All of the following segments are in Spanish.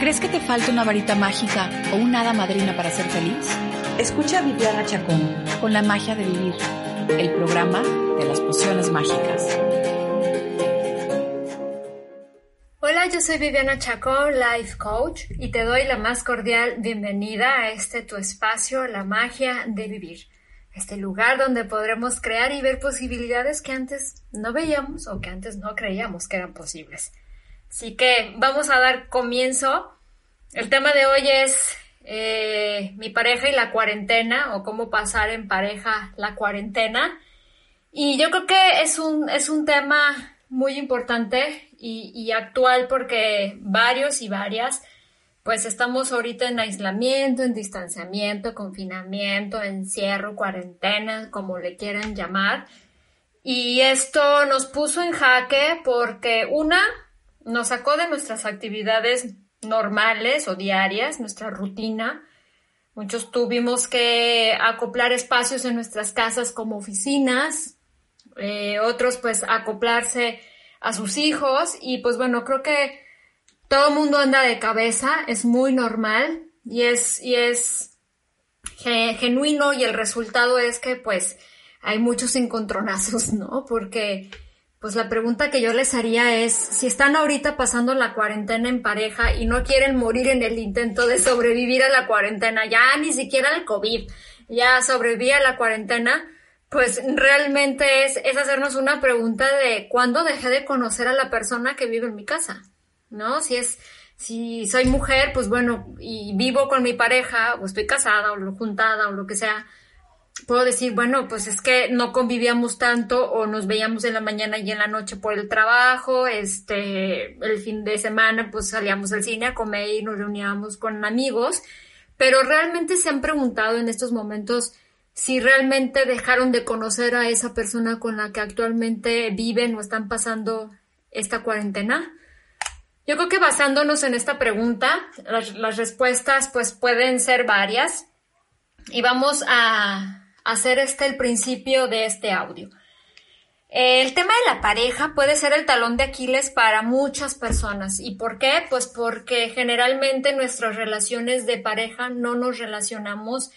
¿Crees que te falta una varita mágica o una hada madrina para ser feliz? Escucha a Viviana Chacón con la magia de vivir, el programa de las pociones mágicas. Hola, yo soy Viviana Chacón, Life Coach, y te doy la más cordial bienvenida a este tu espacio, la magia de vivir. Este lugar donde podremos crear y ver posibilidades que antes no veíamos o que antes no creíamos que eran posibles. Así que vamos a dar comienzo. El tema de hoy es eh, mi pareja y la cuarentena o cómo pasar en pareja la cuarentena. Y yo creo que es un, es un tema muy importante y, y actual porque varios y varias pues estamos ahorita en aislamiento, en distanciamiento, confinamiento, encierro, cuarentena, como le quieran llamar. Y esto nos puso en jaque porque una, nos sacó de nuestras actividades normales o diarias, nuestra rutina. Muchos tuvimos que acoplar espacios en nuestras casas como oficinas, eh, otros pues acoplarse a sus hijos y pues bueno, creo que todo el mundo anda de cabeza, es muy normal y es, y es genuino y el resultado es que pues hay muchos encontronazos, ¿no? Porque pues la pregunta que yo les haría es, si están ahorita pasando la cuarentena en pareja y no quieren morir en el intento de sobrevivir a la cuarentena, ya ni siquiera el COVID, ya sobreviví a la cuarentena, pues realmente es, es hacernos una pregunta de cuándo dejé de conocer a la persona que vive en mi casa, ¿no? Si es, si soy mujer, pues bueno, y vivo con mi pareja, o estoy casada, o juntada, o lo que sea, puedo decir, bueno, pues es que no convivíamos tanto o nos veíamos en la mañana y en la noche por el trabajo, este, el fin de semana pues salíamos al cine a comer y nos reuníamos con amigos, pero realmente se han preguntado en estos momentos si realmente dejaron de conocer a esa persona con la que actualmente viven o están pasando esta cuarentena. Yo creo que basándonos en esta pregunta, las, las respuestas pues pueden ser varias y vamos a, hacer este el principio de este audio. El tema de la pareja puede ser el talón de Aquiles para muchas personas. ¿Y por qué? Pues porque generalmente nuestras relaciones de pareja no nos relacionamos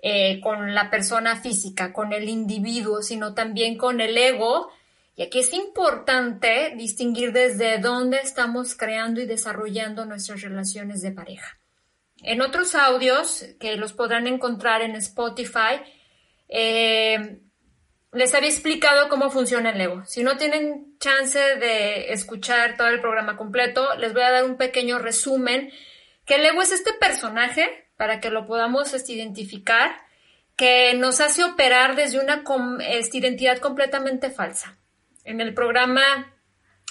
eh, con la persona física, con el individuo, sino también con el ego. Y aquí es importante distinguir desde dónde estamos creando y desarrollando nuestras relaciones de pareja. En otros audios que los podrán encontrar en Spotify, eh, les había explicado cómo funciona el ego. Si no tienen chance de escuchar todo el programa completo, les voy a dar un pequeño resumen. Que el ego es este personaje, para que lo podamos este, identificar, que nos hace operar desde una este, identidad completamente falsa. En el programa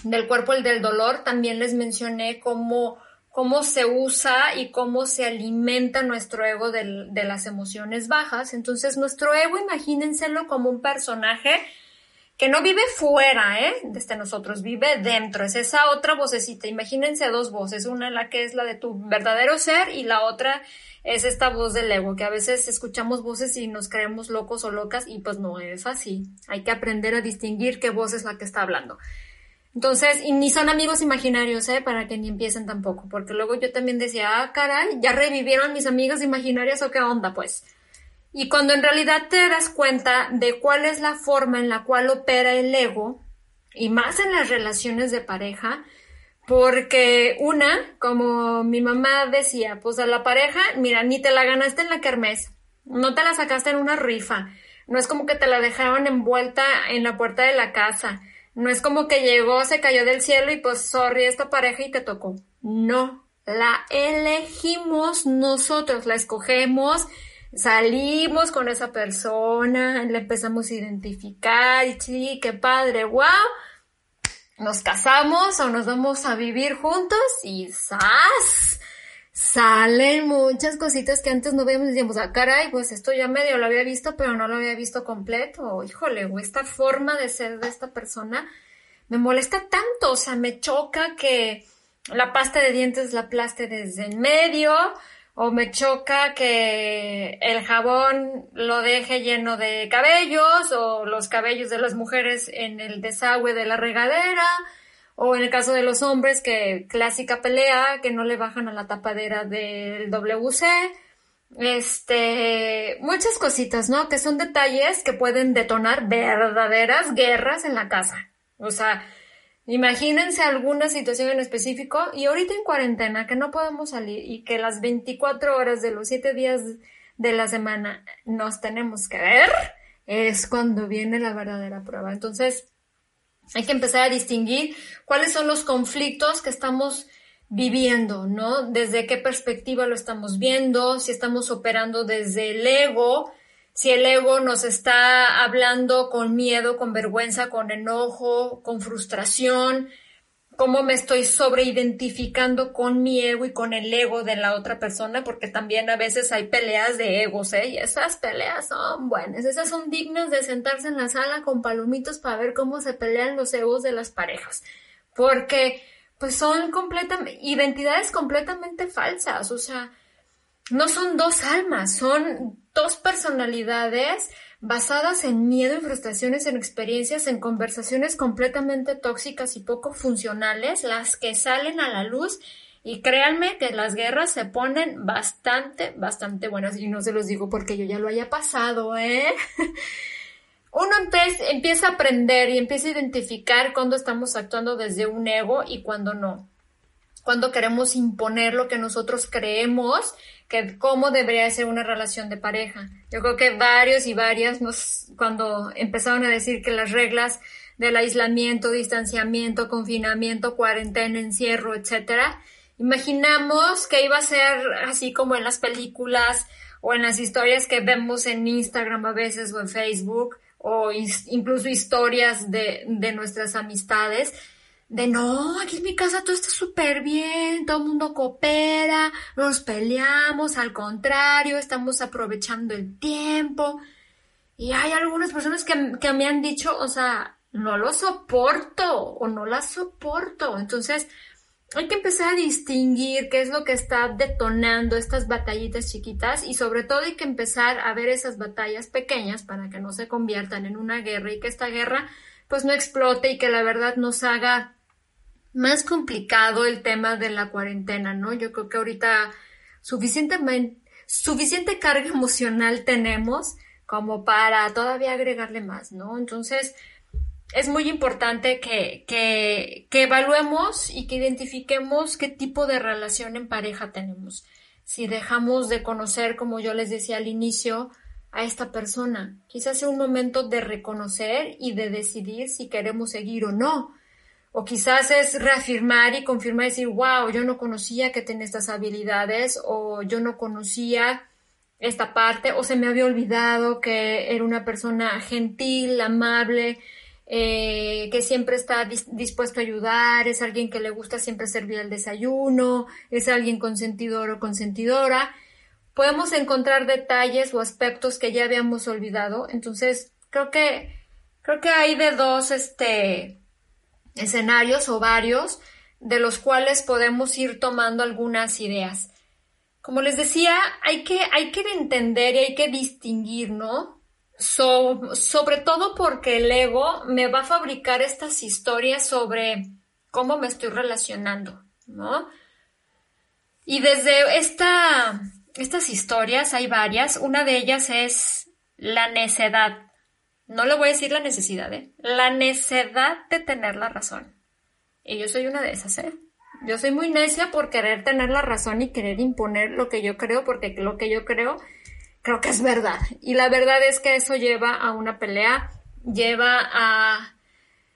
del cuerpo, el del dolor, también les mencioné cómo cómo se usa y cómo se alimenta nuestro ego de, las emociones bajas. Entonces, nuestro ego, imagínenselo como un personaje que no vive fuera, ¿eh? Desde nosotros, vive dentro. Es esa otra vocecita. Imagínense dos voces. Una la que es la de tu verdadero ser y la otra es esta voz del ego, que a veces escuchamos voces y nos creemos locos o locas y pues no es así. Hay que aprender a distinguir qué voz es la que está hablando. Entonces, y ni son amigos imaginarios, ¿eh? Para que ni empiecen tampoco, porque luego yo también decía, ah, caray, ya revivieron mis amigas imaginarias o qué onda, pues. Y cuando en realidad te das cuenta de cuál es la forma en la cual opera el ego, y más en las relaciones de pareja, porque una, como mi mamá decía, pues a la pareja, mira, ni te la ganaste en la kermés, no te la sacaste en una rifa, no es como que te la dejaron envuelta en la puerta de la casa, no es como que llegó, se cayó del cielo y pues, sorry, esta pareja y te tocó. No, la elegimos nosotros, la escogemos, salimos con esa persona, la empezamos a identificar y sí, qué padre, wow. Nos casamos o nos vamos a vivir juntos y ¡zas! Salen muchas cositas que antes no veíamos y decíamos, ah, caray, pues esto ya medio lo había visto, pero no lo había visto completo. Híjole, o esta forma de ser de esta persona me molesta tanto, o sea, me choca que la pasta de dientes la aplaste desde el medio, o me choca que el jabón lo deje lleno de cabellos, o los cabellos de las mujeres en el desagüe de la regadera, O en el caso de los hombres, que clásica pelea, que no le bajan a la tapadera del WC. Este, muchas cositas, ¿no? Que son detalles que pueden detonar verdaderas guerras en la casa. O sea, imagínense alguna situación en específico y ahorita en cuarentena que no podemos salir y que las 24 horas de los 7 días de la semana nos tenemos que ver, es cuando viene la verdadera prueba. Entonces, hay que empezar a distinguir cuáles son los conflictos que estamos viviendo, ¿no? Desde qué perspectiva lo estamos viendo, si estamos operando desde el ego, si el ego nos está hablando con miedo, con vergüenza, con enojo, con frustración, cómo me estoy sobreidentificando con mi ego y con el ego de la otra persona, porque también a veces hay peleas de egos, ¿eh? Y esas peleas son buenas, esas son dignas de sentarse en la sala con palomitos para ver cómo se pelean los egos de las parejas, porque pues son completamente, identidades completamente falsas, o sea, no son dos almas, son dos personalidades basadas en miedo, en frustraciones, en experiencias, en conversaciones completamente tóxicas y poco funcionales, las que salen a la luz y créanme que las guerras se ponen bastante, bastante buenas y no se los digo porque yo ya lo haya pasado, ¿eh? Uno empieza a aprender y empieza a identificar cuando estamos actuando desde un ego y cuando no. Cuando queremos imponer lo que nosotros creemos que cómo debería ser una relación de pareja. Yo creo que varios y varias nos, cuando empezaron a decir que las reglas del aislamiento, distanciamiento, confinamiento, cuarentena, encierro, etcétera, imaginamos que iba a ser así como en las películas o en las historias que vemos en Instagram a veces o en Facebook o incluso historias de, de nuestras amistades de no, aquí en mi casa todo está súper bien, todo el mundo coopera, no nos peleamos, al contrario, estamos aprovechando el tiempo. Y hay algunas personas que, que me han dicho, o sea, no lo soporto o no la soporto. Entonces, hay que empezar a distinguir qué es lo que está detonando estas batallitas chiquitas y sobre todo hay que empezar a ver esas batallas pequeñas para que no se conviertan en una guerra y que esta guerra pues no explote y que la verdad nos haga más complicado el tema de la cuarentena, ¿no? Yo creo que ahorita suficientemente, suficiente carga emocional tenemos como para todavía agregarle más, ¿no? Entonces, es muy importante que, que, que evaluemos y que identifiquemos qué tipo de relación en pareja tenemos. Si dejamos de conocer, como yo les decía al inicio, a esta persona. Quizás sea un momento de reconocer y de decidir si queremos seguir o no. O quizás es reafirmar y confirmar y decir, wow, yo no conocía que tenía estas habilidades o yo no conocía esta parte o se me había olvidado que era una persona gentil, amable, eh, que siempre está dispuesto a ayudar, es alguien que le gusta siempre servir el desayuno, es alguien consentidor o consentidora. Podemos encontrar detalles o aspectos que ya habíamos olvidado. Entonces, creo que, creo que hay de dos, este, escenarios o varios de los cuales podemos ir tomando algunas ideas. Como les decía, hay que, hay que entender y hay que distinguir, ¿no? sobre todo porque el ego me va a fabricar estas historias sobre cómo me estoy relacionando, ¿no? Y desde esta, estas historias hay varias. Una de ellas es la necedad. No le voy a decir la necesidad, ¿eh? La necedad de tener la razón. Y yo soy una de esas, ¿eh? Yo soy muy necia por querer tener la razón y querer imponer lo que yo creo, porque lo que yo creo, creo que es verdad. Y la verdad es que eso lleva a una pelea, lleva a,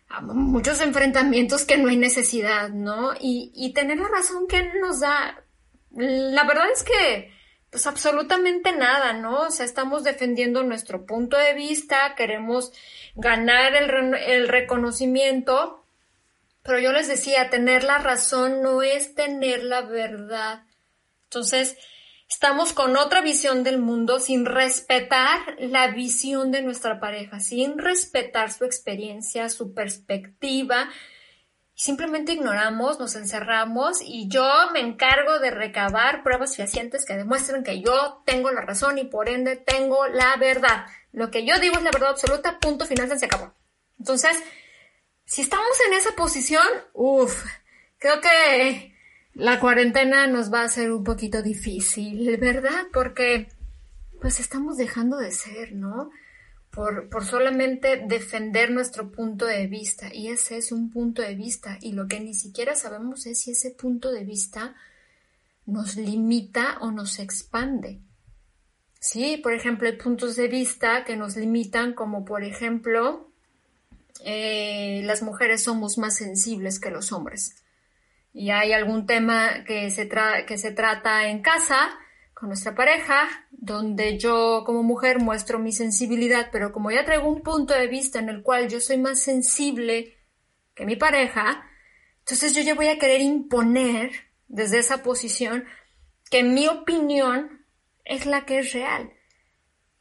a muchos enfrentamientos que no hay necesidad, ¿no? Y, y tener la razón que nos da. La verdad es que pues absolutamente nada, ¿no? O sea, estamos defendiendo nuestro punto de vista, queremos ganar el, el reconocimiento, pero yo les decía, tener la razón no es tener la verdad. Entonces, estamos con otra visión del mundo sin respetar la visión de nuestra pareja, sin respetar su experiencia, su perspectiva, simplemente ignoramos, nos encerramos y yo me encargo de recabar pruebas fehacientes que demuestren que yo tengo la razón y por ende tengo la verdad. Lo que yo digo es la verdad absoluta, punto final, se acabó. Entonces, Si estamos en esa posición, uff, creo que la cuarentena nos va a ser un poquito difícil, ¿verdad? Porque pues estamos dejando de ser, ¿no? Por, por, solamente defender nuestro punto de vista. Y ese es un punto de vista. Y lo que ni siquiera sabemos es si ese punto de vista nos limita o nos expande. Sí, por ejemplo, hay puntos de vista que nos limitan, como por ejemplo, eh, las mujeres somos más sensibles que los hombres. Y hay algún tema que se, que se trata en casa con nuestra pareja, donde yo como mujer muestro mi sensibilidad, pero como ya traigo un punto de vista en el cual yo soy más sensible que mi pareja, entonces yo ya voy a querer imponer desde esa posición que mi opinión es la que es real.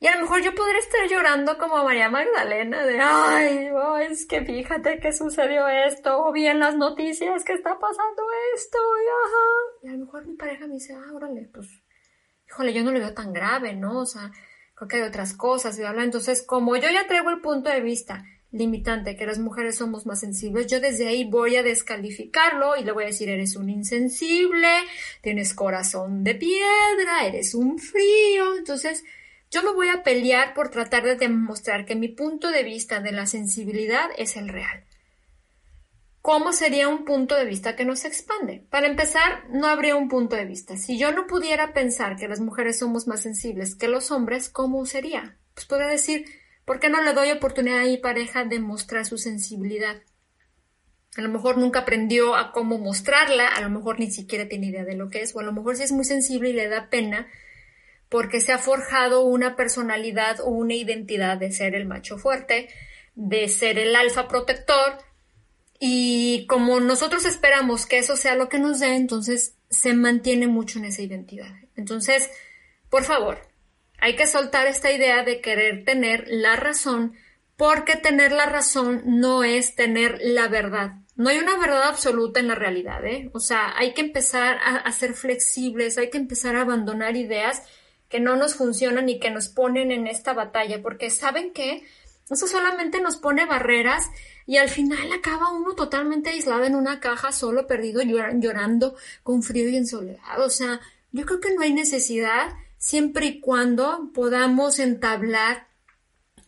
Y a lo mejor yo podría estar llorando como María Magdalena de, ay, es que fíjate que sucedió esto, o bien las noticias que está pasando esto, y ajá. Y a lo mejor mi pareja me dice, ah, órale, pues, híjole, yo no lo veo tan grave, ¿no? O sea, creo que hay otras cosas, y habla. Entonces, como yo ya traigo el punto de vista limitante, que las mujeres somos más sensibles, yo desde ahí voy a descalificarlo y le voy a decir, eres un insensible, tienes corazón de piedra, eres un frío. Entonces, yo me voy a pelear por tratar de demostrar que mi punto de vista de la sensibilidad es el real. ¿Cómo sería un punto de vista que nos expande? Para empezar, no habría un punto de vista. Si yo no pudiera pensar que las mujeres somos más sensibles que los hombres, ¿cómo sería? Pues podría decir, ¿Por qué no le doy oportunidad a mi pareja de mostrar su sensibilidad? A lo mejor nunca aprendió a cómo mostrarla, a lo mejor ni siquiera tiene idea de lo que es, o a lo mejor sí es muy sensible y le da pena porque se ha forjado una personalidad o una identidad de ser el macho fuerte, de ser el alfa protector, y como nosotros esperamos que eso sea lo que nos dé, entonces se mantiene mucho en esa identidad. Entonces, por favor, hay que soltar esta idea de querer tener la razón, porque tener la razón no es tener la verdad. No hay una verdad absoluta en la realidad, ¿eh? O sea, hay que empezar a, ser flexibles, hay que empezar a abandonar ideas que no nos funcionan y que nos ponen en esta batalla, porque ¿saben qué? Eso solamente nos pone barreras y al final acaba uno totalmente aislado en una caja, solo perdido, llorando, con frío y en soledad. O sea, yo creo que no hay necesidad siempre y cuando podamos entablar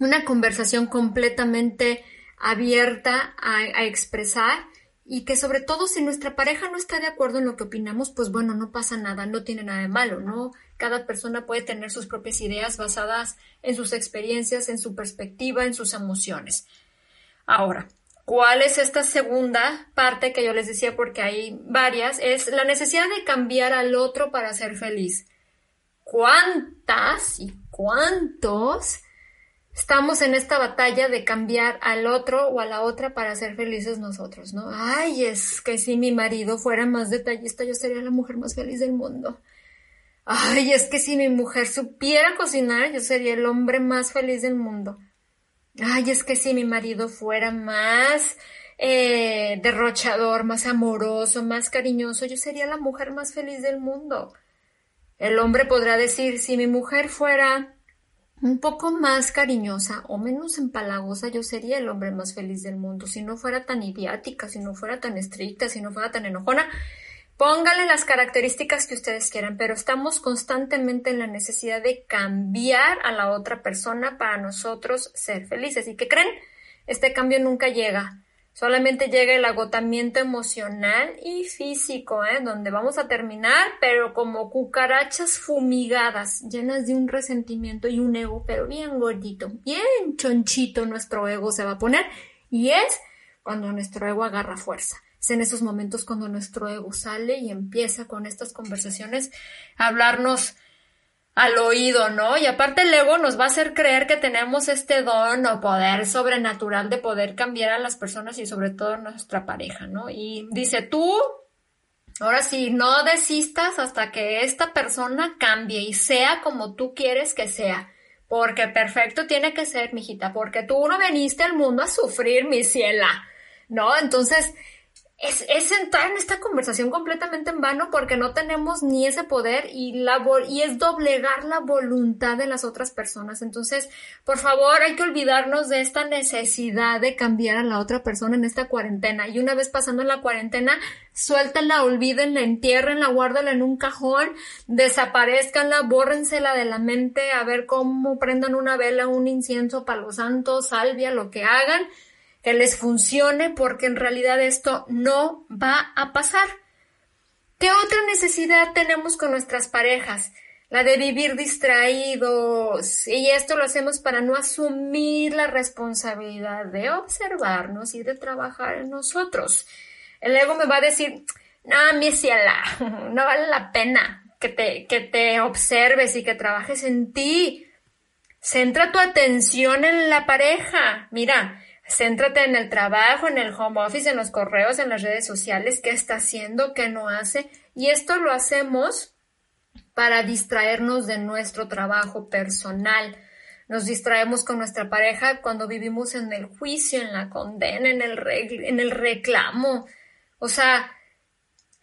una conversación completamente abierta a, expresar y que sobre todo si nuestra pareja no está de acuerdo en lo que opinamos, pues bueno, no pasa nada, no tiene nada de malo, ¿no? Cada persona puede tener sus propias ideas basadas en sus experiencias, en su perspectiva, en sus emociones. Ahora, ¿cuál es esta segunda parte que yo les decía porque hay varias? Es la necesidad de cambiar al otro para ser feliz cuántas y cuántos estamos en esta batalla de cambiar al otro o a la otra para ser felices nosotros, ¿no? Ay, es que si mi marido fuera más detallista, yo sería la mujer más feliz del mundo. Ay, es que si mi mujer supiera cocinar, yo sería el hombre más feliz del mundo. Ay, es que si mi marido fuera más eh, derrochador, más amoroso, más cariñoso, yo sería la mujer más feliz del mundo. El hombre podrá decir, si mi mujer fuera un poco más cariñosa o menos empalagosa, yo sería el hombre más feliz del mundo. Si no fuera tan idiática, si no fuera tan estricta, si no fuera tan enojona, póngale las características que ustedes quieran, pero estamos constantemente en la necesidad de cambiar a la otra persona para nosotros ser felices. ¿Y qué creen? Este cambio nunca llega. Solamente llega el agotamiento emocional y físico, ¿eh? donde vamos a terminar, pero como cucarachas fumigadas, llenas de un resentimiento y un ego, pero bien gordito, bien chonchito nuestro ego se va a poner. Y es cuando nuestro ego agarra fuerza. En esos momentos cuando nuestro ego sale y empieza con estas conversaciones a hablarnos al oído, ¿no? Y aparte el ego nos va a hacer creer que tenemos este don o poder sobrenatural de poder cambiar a las personas y sobre todo a nuestra pareja, ¿no? Y dice, tú, ahora sí, no desistas hasta que esta persona cambie y sea como tú quieres que sea. Porque perfecto tiene que ser, mijita, porque tú no veniste al mundo a sufrir, mi ciela, ¿no? Entonces, es, es, entrar en esta conversación completamente en vano porque no tenemos ni ese poder y, la, y es doblegar la voluntad de las otras personas. Entonces, por favor, hay que olvidarnos de esta necesidad de cambiar a la otra persona en esta cuarentena. Y una vez pasando la cuarentena, suéltenla, olvídenla, entiérrenla, guárdenla en un cajón, desaparezcanla, bórrensela de la mente, a ver cómo prendan una vela, un incienso, para los santos, salvia, lo que hagan que les funcione porque en realidad esto no va a pasar. ¿Qué otra necesidad tenemos con nuestras parejas? La de vivir distraídos. Y esto lo hacemos para no asumir la responsabilidad de observarnos y de trabajar en nosotros. El ego me va a decir, no, mi ciela, no vale la pena que te, que te observes y que trabajes en ti. Centra tu atención en la pareja. Mira, Céntrate en el trabajo, en el home office, en los correos, en las redes sociales, qué está haciendo, qué no hace. Y esto lo hacemos para distraernos de nuestro trabajo personal. Nos distraemos con nuestra pareja cuando vivimos en el juicio, en la condena, en el, en el reclamo. O sea,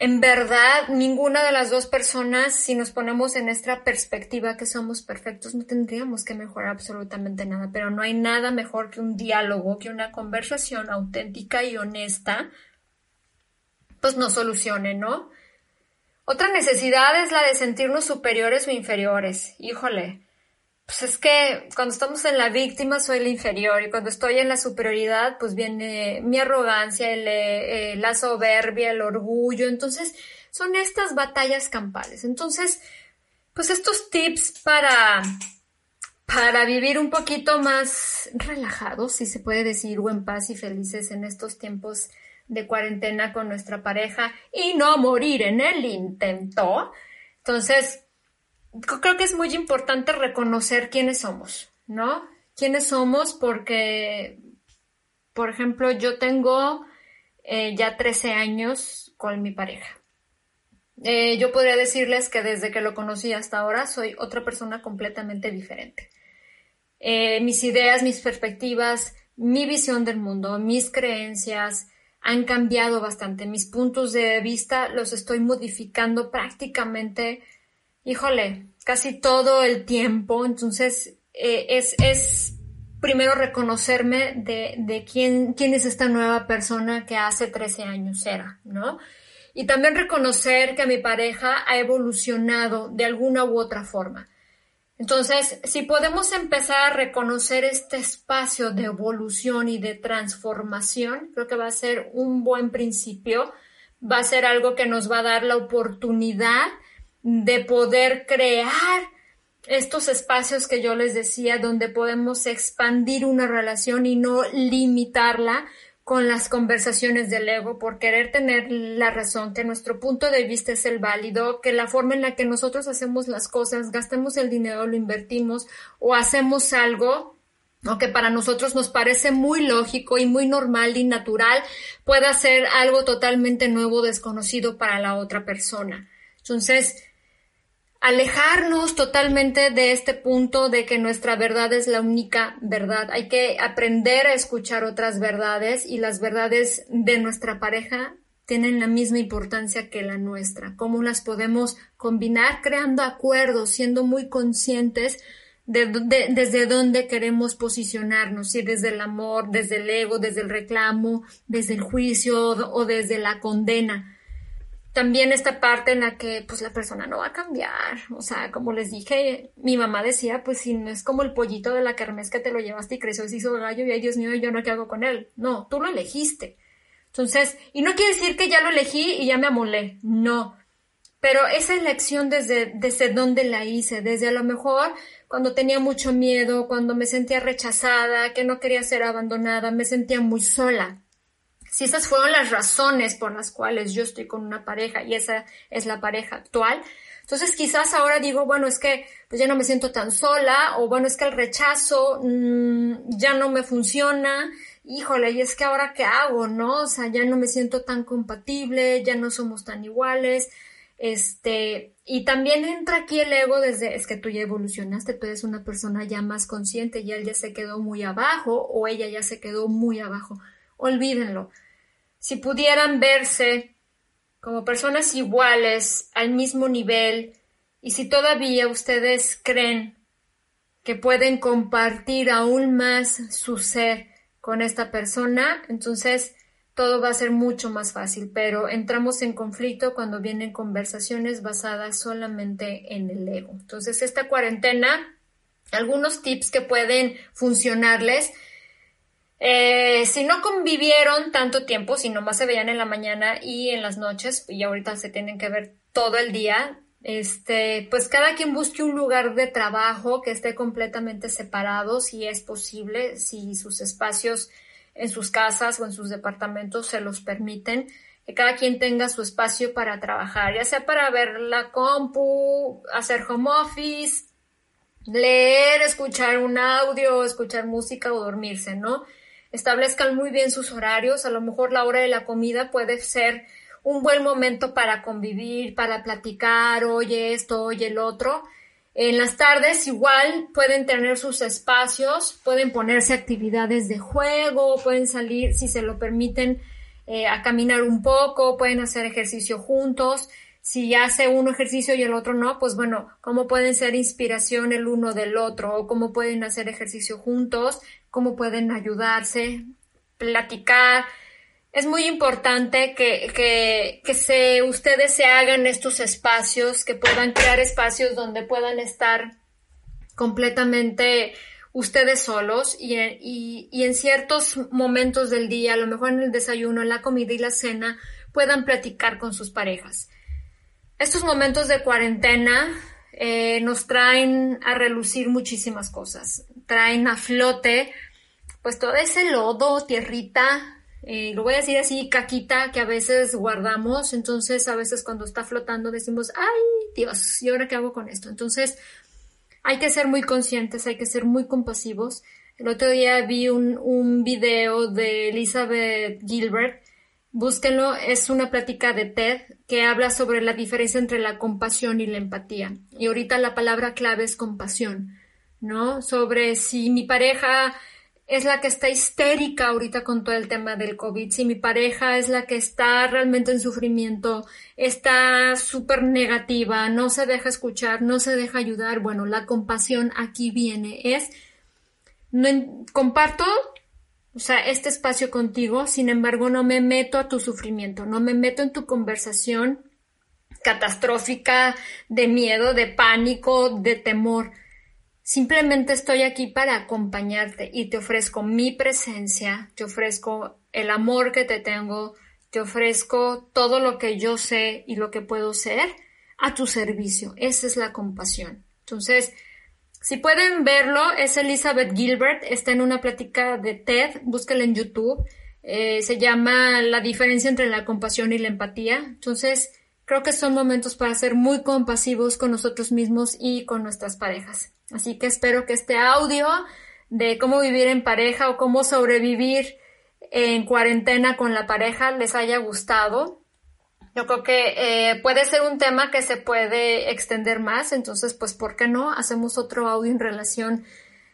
en verdad, ninguna de las dos personas, si nos ponemos en esta perspectiva que somos perfectos, no tendríamos que mejorar absolutamente nada, pero no hay nada mejor que un diálogo, que una conversación auténtica y honesta, pues nos solucione, ¿no? Otra necesidad es la de sentirnos superiores o inferiores. Híjole, pues es que cuando estamos en la víctima soy la inferior y cuando estoy en la superioridad pues viene mi arrogancia, eh, la soberbia, el orgullo. Entonces son estas batallas campales. Entonces, pues estos tips para, para vivir un poquito más relajados, si se puede decir, o en paz y felices en estos tiempos de cuarentena con nuestra pareja y no morir en el intento. Entonces, creo que es muy importante reconocer quiénes somos, ¿no? Quiénes somos porque, por ejemplo, yo tengo eh, ya 13 años con mi pareja. Eh, yo podría decirles que desde que lo conocí hasta ahora soy otra persona completamente diferente. Eh, mis ideas, mis perspectivas, mi visión del mundo, mis creencias han cambiado bastante. Mis puntos de vista los estoy modificando prácticamente híjole, casi todo el tiempo. Entonces, eh, es, es primero reconocerme de, de quién, quién es esta nueva persona que hace 13 años era, ¿no? Y también reconocer que mi pareja ha evolucionado de alguna u otra forma. Entonces, si podemos empezar a reconocer este espacio de evolución y de transformación, creo que va a ser un buen principio, va a ser algo que nos va a dar la oportunidad de poder crear estos espacios que yo les decía, donde podemos expandir una relación y no limitarla con las conversaciones del ego por querer tener la razón, que nuestro punto de vista es el válido, que la forma en la que nosotros hacemos las cosas, gastamos el dinero, lo invertimos o hacemos algo o que para nosotros nos parece muy lógico y muy normal y natural, pueda ser algo totalmente nuevo, desconocido para la otra persona. Entonces, alejarnos totalmente de este punto de que nuestra verdad es la única verdad. Hay que aprender a escuchar otras verdades y las verdades de nuestra pareja tienen la misma importancia que la nuestra. ¿Cómo las podemos combinar? Creando acuerdos, siendo muy conscientes de, desde dónde queremos posicionarnos, si desde el amor, desde el ego, desde el reclamo, desde el juicio o desde la condena también esta parte en la que pues la persona no va a cambiar. O sea, como les dije, mi mamá decía, pues si no es como el pollito de la kermés que te lo llevaste y creció y se hizo gallo y ay Dios mío, yo no qué hago con él. No, tú lo elegiste. Entonces, y no quiere decir que ya lo elegí y ya me amolé. No. Pero esa elección desde, desde dónde la hice, desde a lo mejor cuando tenía mucho miedo, cuando me sentía rechazada, que no quería ser abandonada, me sentía muy sola si estas fueron las razones por las cuales yo estoy con una pareja y esa es la pareja actual, entonces quizás ahora digo, bueno, es que pues ya no me siento tan sola o bueno, es que el rechazo mm, ya no me funciona, híjole, y es que ahora qué hago, ¿no? O sea, ya no me siento tan compatible, ya no somos tan iguales, este, y también entra aquí el ego desde, es que tú ya evolucionaste, tú eres una persona ya más consciente y él ya se quedó muy abajo o ella ya se quedó muy abajo olvídenlo. Si pudieran verse como personas iguales, al mismo nivel, y si todavía ustedes creen que pueden compartir aún más su ser con esta persona, entonces todo va a ser mucho más fácil, pero entramos en conflicto cuando vienen conversaciones basadas solamente en el ego. Entonces, esta cuarentena, algunos tips que pueden funcionarles, eh, si no convivieron tanto tiempo, si nomás se veían en la mañana y en las noches, y ahorita se tienen que ver todo el día, este, pues cada quien busque un lugar de trabajo que esté completamente separado, si es posible, si sus espacios en sus casas o en sus departamentos se los permiten, que cada quien tenga su espacio para trabajar, ya sea para ver la compu, hacer home office, leer, escuchar un audio, escuchar música o dormirse, ¿no? Establezcan muy bien sus horarios, a lo mejor la hora de la comida puede ser un buen momento para convivir, para platicar, oye esto, oye el otro. En las tardes igual pueden tener sus espacios, pueden ponerse actividades de juego, pueden salir, si se lo permiten, eh, a caminar un poco, pueden hacer ejercicio juntos. Si hace uno ejercicio y el otro no, pues bueno, cómo pueden ser inspiración el uno del otro o cómo pueden hacer ejercicio juntos, cómo pueden ayudarse, platicar. Es muy importante que, que, que se, ustedes se hagan estos espacios, que puedan crear espacios donde puedan estar completamente ustedes solos y, y, y, en ciertos momentos del día, a lo mejor en el desayuno, en la comida y la cena, puedan platicar con sus parejas. Estos momentos de cuarentena eh, nos traen a relucir muchísimas cosas traen a flote pues todo ese lodo, tierrita, eh, lo voy a decir así, caquita que a veces guardamos, entonces a veces cuando está flotando decimos, ay Dios, ¿y ahora qué hago con esto? Entonces hay que ser muy conscientes, hay que ser muy compasivos. El otro día vi un, un video de Elizabeth Gilbert, búsquenlo, es una plática de TED que habla sobre la diferencia entre la compasión y la empatía. Y ahorita la palabra clave es compasión. ¿No? Sobre si mi pareja es la que está histérica ahorita con todo el tema del COVID, si mi pareja es la que está realmente en sufrimiento, está súper negativa, no se deja escuchar, no se deja ayudar, bueno, la compasión aquí viene, es, no, comparto, o sea, este espacio contigo, sin embargo, no me meto a tu sufrimiento, no me meto en tu conversación catastrófica de miedo, de pánico, de temor. Simplemente estoy aquí para acompañarte y te ofrezco mi presencia, te ofrezco el amor que te tengo, te ofrezco todo lo que yo sé y lo que puedo ser a tu servicio. Esa es la compasión. Entonces, si pueden verlo, es Elizabeth Gilbert, está en una plática de TED, búsquela en YouTube. Eh, se llama La diferencia entre la compasión y la empatía. Entonces, creo que son momentos para ser muy compasivos con nosotros mismos y con nuestras parejas. Así que espero que este audio de cómo vivir en pareja o cómo sobrevivir en cuarentena con la pareja les haya gustado. Yo creo que eh, puede ser un tema que se puede extender más, entonces pues ¿por qué no? Hacemos otro audio en relación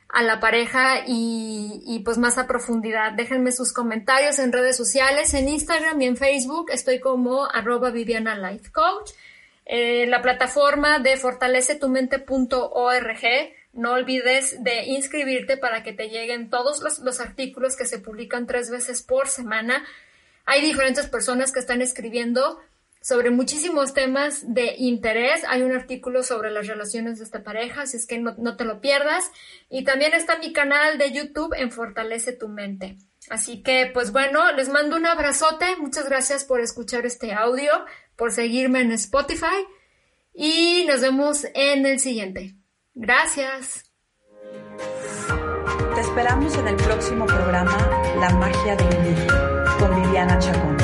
a la pareja y, pues más a profundidad. Déjenme sus comentarios en redes sociales, en Instagram y en Facebook. Estoy como arroba Viviana Life Coach. Eh, la plataforma de fortalecetumente.org. No olvides de inscribirte para que te lleguen todos los, artículos que se publican tres veces por semana. Hay diferentes personas que están escribiendo sobre muchísimos temas de interés. Hay un artículo sobre las relaciones de esta pareja, así es que no, no, te lo pierdas. Y también está mi canal de YouTube en Fortalece tu Mente. Así que, pues bueno, les mando un abrazote. Muchas gracias por escuchar este audio por seguirme en Spotify y nos vemos en el siguiente. Gracias. Te esperamos en el próximo programa La magia de vivir con Viviana Chacón.